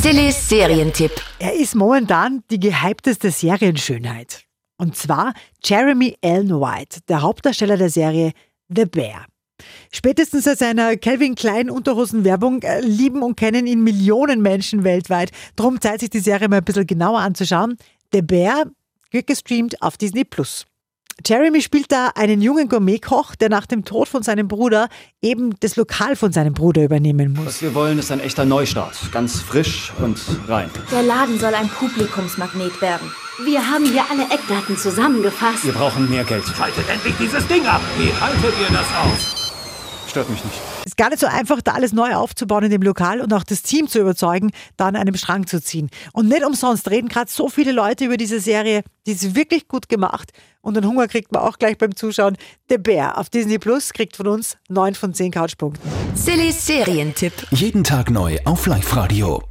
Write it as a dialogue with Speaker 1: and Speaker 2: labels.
Speaker 1: Sillis Serientipp.
Speaker 2: Er ist momentan die gehypteste Serienschönheit. Und zwar Jeremy Allen White, der Hauptdarsteller der Serie The Bear. Spätestens seit seiner Calvin Klein Unterhosen-Werbung äh, lieben und kennen ihn Millionen Menschen weltweit. Drum zeigt sich die Serie mal ein bisschen genauer anzuschauen. The Bear wird gestreamt auf Disney Plus. Jeremy spielt da einen jungen Gourmetkoch, der nach dem Tod von seinem Bruder eben das Lokal von seinem Bruder übernehmen muss.
Speaker 3: Was wir wollen, ist ein echter Neustart. Ganz frisch und rein.
Speaker 4: Der Laden soll ein Publikumsmagnet werden. Wir haben hier alle Eckdaten zusammengefasst.
Speaker 3: Wir brauchen mehr Geld.
Speaker 5: Schaltet endlich dieses Ding ab! Wie haltet ihr das aus?
Speaker 3: Stört mich nicht.
Speaker 2: ist gar nicht so einfach, da alles neu aufzubauen in dem Lokal und auch das Team zu überzeugen, da an einem Strang zu ziehen. Und nicht umsonst reden gerade so viele Leute über diese Serie, die ist wirklich gut gemacht. Und den Hunger kriegt man auch gleich beim Zuschauen. Der Bär auf Disney Plus kriegt von uns 9 von 10 Couchpunkten.
Speaker 1: Sillis Serientipp.
Speaker 6: Jeden Tag neu auf Live-Radio.